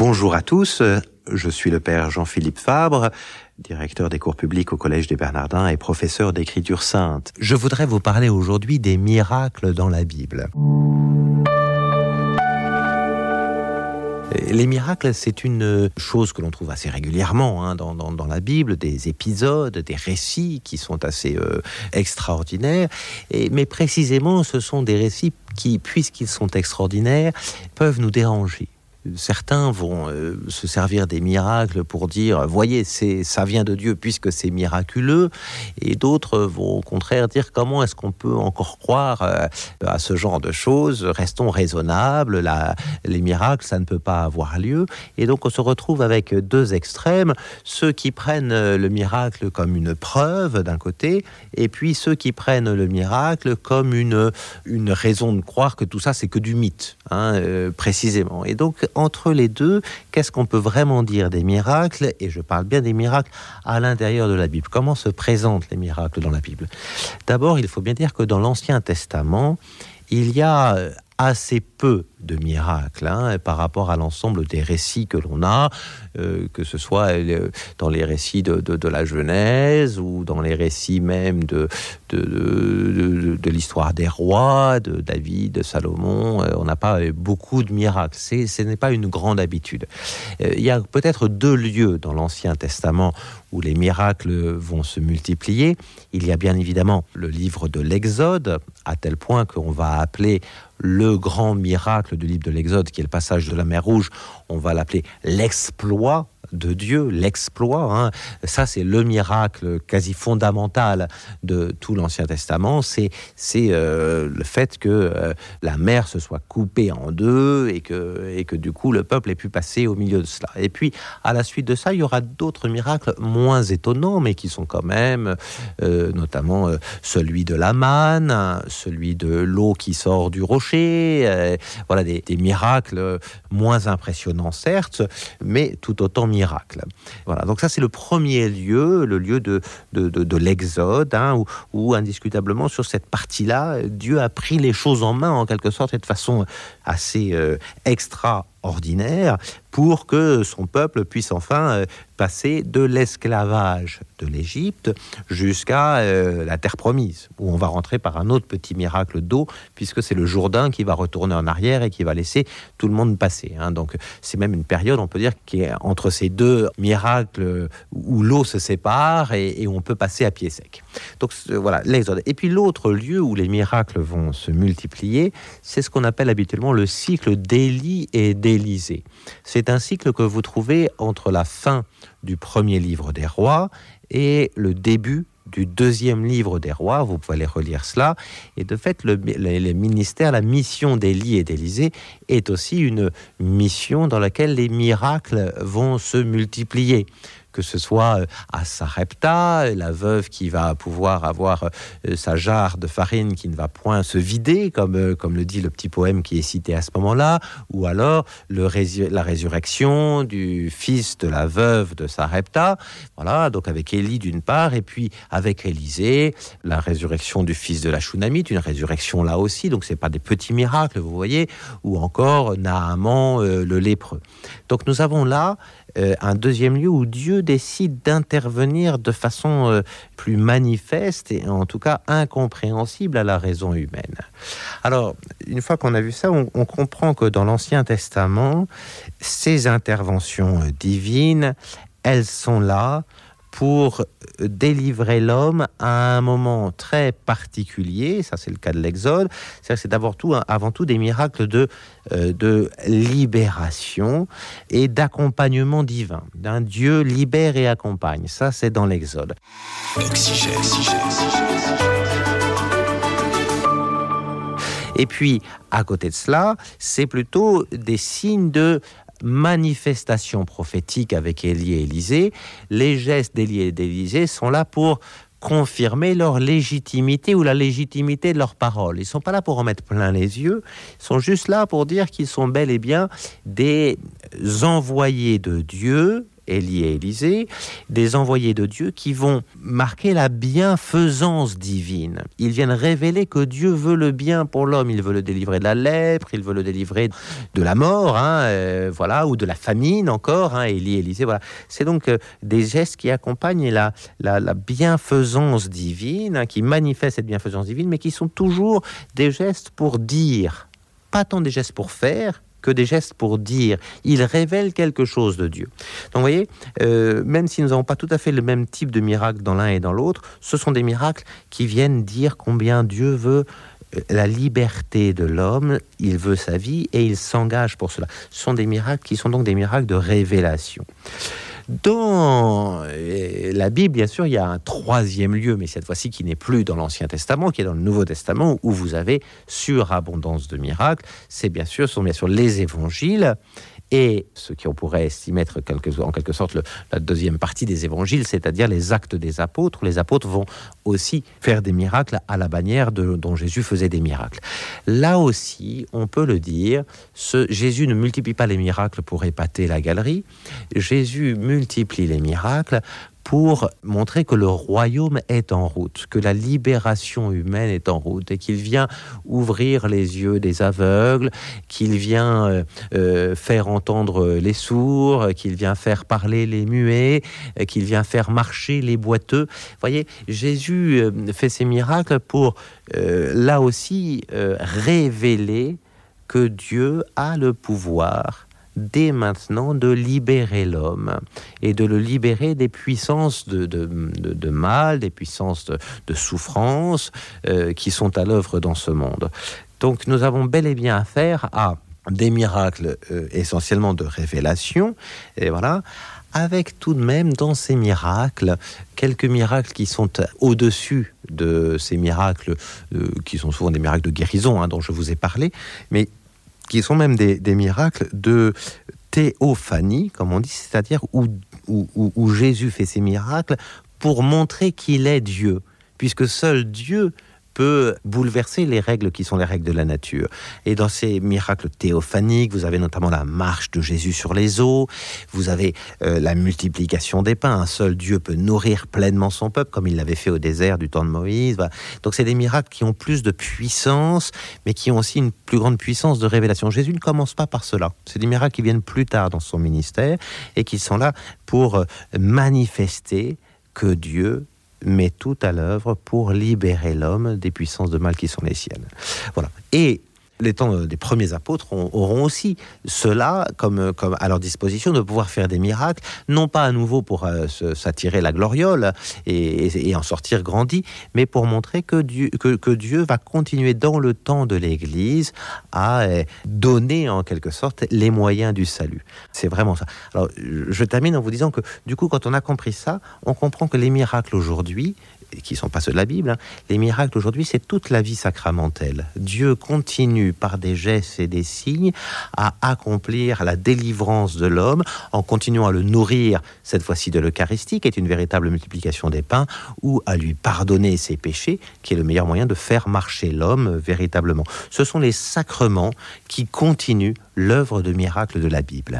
Bonjour à tous, je suis le père Jean-Philippe Fabre, directeur des cours publics au Collège des Bernardins et professeur d'écriture sainte. Je voudrais vous parler aujourd'hui des miracles dans la Bible. Les miracles, c'est une chose que l'on trouve assez régulièrement hein, dans, la Bible, des épisodes, des récits qui sont assez euh, extraordinaires. Mais précisément, ce sont des récits qui, puisqu'ils sont extraordinaires, peuvent nous déranger certains vont euh, se servir des miracles pour dire voyez c'est ça vient de Dieu puisque c'est miraculeux. Et d'autres vont au contraire dire comment est-ce qu'on peut encore croire euh, à ce genre de choses? Restons raisonnables là les miracles ça ne peut pas avoir lieu. Et donc on se retrouve avec deux extrêmes. Ceux qui prennent le miracle comme une preuve d'un côté et puis ceux qui prennent le miracle comme une une raison de croire que tout ça c'est que du mythe hein, euh, précisément. Et donc entre les deux, qu'est-ce qu'on peut vraiment dire des miracles? Et je parle bien des miracles à l'intérieur de la Bible. Comment se présentent les miracles dans la Bible? D'abord, il faut bien dire que dans l'Ancien Testament, il y a assez peu de miracles hein, par rapport à l'ensemble des récits que l'on a, euh, que ce soit euh, dans les récits de, la Genèse ou dans les récits même de, de, l'histoire des rois, de David, de Salomon. Euh, on n'a pas beaucoup de miracles. Ce n'est pas une grande habitude. Euh, il y a peut-être deux lieux dans l'Ancien Testament où les miracles vont se multiplier. Il y a bien évidemment le livre de l'Exode, à tel point qu'on va appeler le grand miracle du livre de l'Exode, qui est le passage de la mer Rouge, on va l'appeler l'exploit de Dieu, l'exploit. Hein. Ça, c'est le miracle quasi fondamental de tout l'Ancien Testament. C'est euh, le fait que euh, la mer se soit coupée en deux et que, et que du coup le peuple ait pu passer au milieu de cela. Et puis, à la suite de ça, il y aura d'autres miracles moins étonnants, mais qui sont quand même, euh, notamment celui de la manne, celui de l'eau qui sort du rocher. Voilà des, miracles moins impressionnants, certes, mais tout autant miracle. Voilà, donc ça c'est le premier lieu, le lieu de, de, de, de l'exode, hein, où, indiscutablement sur cette partie-là, Dieu a pris les choses en main en quelque sorte et de façon assez euh, extraordinaire pour que son peuple puisse enfin euh, passer de l'esclavage de l'Égypte jusqu'à euh, la terre promise, où on va rentrer par un autre petit miracle d'eau, puisque c'est le Jourdain qui va retourner en arrière et qui va laisser tout le monde passer. Hein. Donc c'est même une période, on peut dire, qui est entre ces deux miracles où l'eau se sépare et, et, on peut passer à pied sec. Donc voilà, l'exode. Et puis l'autre lieu où les miracles vont se multiplier, c'est ce qu'on appelle habituellement le cycle d'Élie et C'est un cycle que vous trouvez entre la fin du premier livre des rois et le début du deuxième livre des rois, vous pouvez aller relire cela, et de fait le, le, le ministère, la mission d'Élie et d'Élysée est aussi une mission dans laquelle les miracles vont se multiplier que ce soit euh, à Sarepta, la veuve qui va pouvoir avoir euh, sa jarre de farine qui ne va point se vider, comme, euh, comme le dit le petit poème qui est cité à ce moment-là, ou alors la résurrection du fils de la veuve de Sarepta, voilà, donc avec Élie d'une part, et puis avec Élisée, la résurrection du fils de la Shunamite, une résurrection là aussi, donc c'est pas des petits miracles, vous voyez, ou encore Naaman le lépreux. Donc nous avons là euh, un deuxième lieu où Dieu décide d'intervenir de façon euh, plus manifeste et en tout cas incompréhensible à la raison humaine. Alors, une fois qu'on a vu ça, on, comprend que dans l'Ancien Testament, ces interventions euh, divines, elles sont là pour délivrer l'homme à un moment très particulier, ça c'est le cas de l'Exode, c'est d'abord tout avant tout des miracles de, euh, de libération et d'accompagnement divin. D'un Dieu libère et accompagne. Ça c'est dans l'Exode. Et puis, à côté de cela, c'est plutôt des signes de manifestation prophétique avec Élie et Élysée, les gestes d'Élie et d'Élysée sont là pour confirmer leur légitimité ou la légitimité de leurs paroles. Ils ne sont pas là pour en mettre plein les yeux, ils sont juste là pour dire qu'ils sont bel et bien des envoyés de Dieu Élie et Élisée, des envoyés de Dieu qui vont marquer la bienfaisance divine. Ils viennent révéler que Dieu veut le bien pour l'homme. Il veut le délivrer de la lèpre, il veut le délivrer de la mort, hein, euh, voilà, ou de la famine encore. Hein, Élie et Élisée, voilà. C'est donc euh, des gestes qui accompagnent la, bienfaisance divine, hein, qui manifestent cette bienfaisance divine, mais qui sont toujours des gestes pour dire, pas tant des gestes pour faire, que des gestes pour dire. Il révèle quelque chose de Dieu. Donc vous voyez, euh, même si nous n'avons pas tout à fait le même type de miracle dans l'un et dans l'autre, ce sont des miracles qui viennent dire combien Dieu veut euh, la liberté de l'homme, il veut sa vie et il s'engage pour cela. Ce sont des miracles qui sont donc des miracles de révélation. Dans la Bible, bien sûr, il y a un troisième lieu, mais cette fois-ci qui n'est plus dans l'Ancien Testament, qui est dans le Nouveau Testament, où vous avez surabondance de miracles. C'est bien sûr, sont bien sûr les évangiles et ce qui on pourrait estimer être en quelque sorte la deuxième partie des évangiles, c'est-à-dire les actes des apôtres. Les apôtres vont aussi faire des miracles à la bannière de, dont Jésus faisait des miracles. Là aussi, on peut le dire, ce, Jésus ne multiplie pas les miracles pour épater la galerie, Jésus multiplie les miracles pour montrer que le royaume est en route, que la libération humaine est en route et qu'il vient ouvrir les yeux des aveugles, qu'il vient euh, euh, faire entendre les sourds, qu'il vient faire parler les muets, qu'il vient faire marcher les boiteux. Vous voyez, Jésus euh, fait ces miracles pour là aussi révéler que Dieu a le pouvoir dès maintenant de libérer l'homme et de le libérer des puissances de, mal, des puissances de, souffrance euh, qui sont à l'œuvre dans ce monde. Donc nous avons bel et bien affaire à des miracles euh, essentiellement de révélation, et voilà, avec tout de même dans ces miracles quelques miracles qui sont au-dessus de ces miracles euh, qui sont souvent des miracles de guérison hein, dont je vous ai parlé, mais qui sont même des, miracles de théophanie, comme on dit, c'est-à-dire où, où, Jésus fait ses miracles pour montrer qu'il est Dieu, puisque seul Dieu peut bouleverser les règles qui sont les règles de la nature. Et dans ces miracles théophaniques, vous avez notamment la marche de Jésus sur les eaux, vous avez euh, la multiplication des pains. Un seul Dieu peut nourrir pleinement son peuple, comme il l'avait fait au désert du temps de Moïse. Donc c'est des miracles qui ont plus de puissance, mais qui ont aussi une plus grande puissance de révélation. Jésus ne commence pas par cela. C'est des miracles qui viennent plus tard dans son ministère et qui sont là pour euh, manifester que Dieu met tout à l'œuvre pour libérer l'homme des puissances de mal qui sont les siennes. Voilà. Et les temps des premiers apôtres auront aussi cela comme, comme à leur disposition de pouvoir faire des miracles, non pas à nouveau pour euh, s'attirer la gloriole et, en sortir grandi, mais pour montrer que Dieu, va continuer dans le temps de l'Église à euh, donner en quelque sorte les moyens du salut. C'est vraiment ça. Alors, je termine en vous disant que du coup, quand on a compris ça, on comprend que les miracles aujourd'hui, qui sont pas ceux de la Bible, hein. les miracles aujourd'hui, c'est toute la vie sacramentelle. Dieu continue par des gestes et des signes à accomplir la délivrance de l'homme en continuant à le nourrir, cette fois-ci de l'Eucharistie, qui est une véritable multiplication des pains, ou à lui pardonner ses péchés, qui est le meilleur moyen de faire marcher l'homme véritablement. Ce sont les sacrements qui continuent l'œuvre de miracle de la Bible.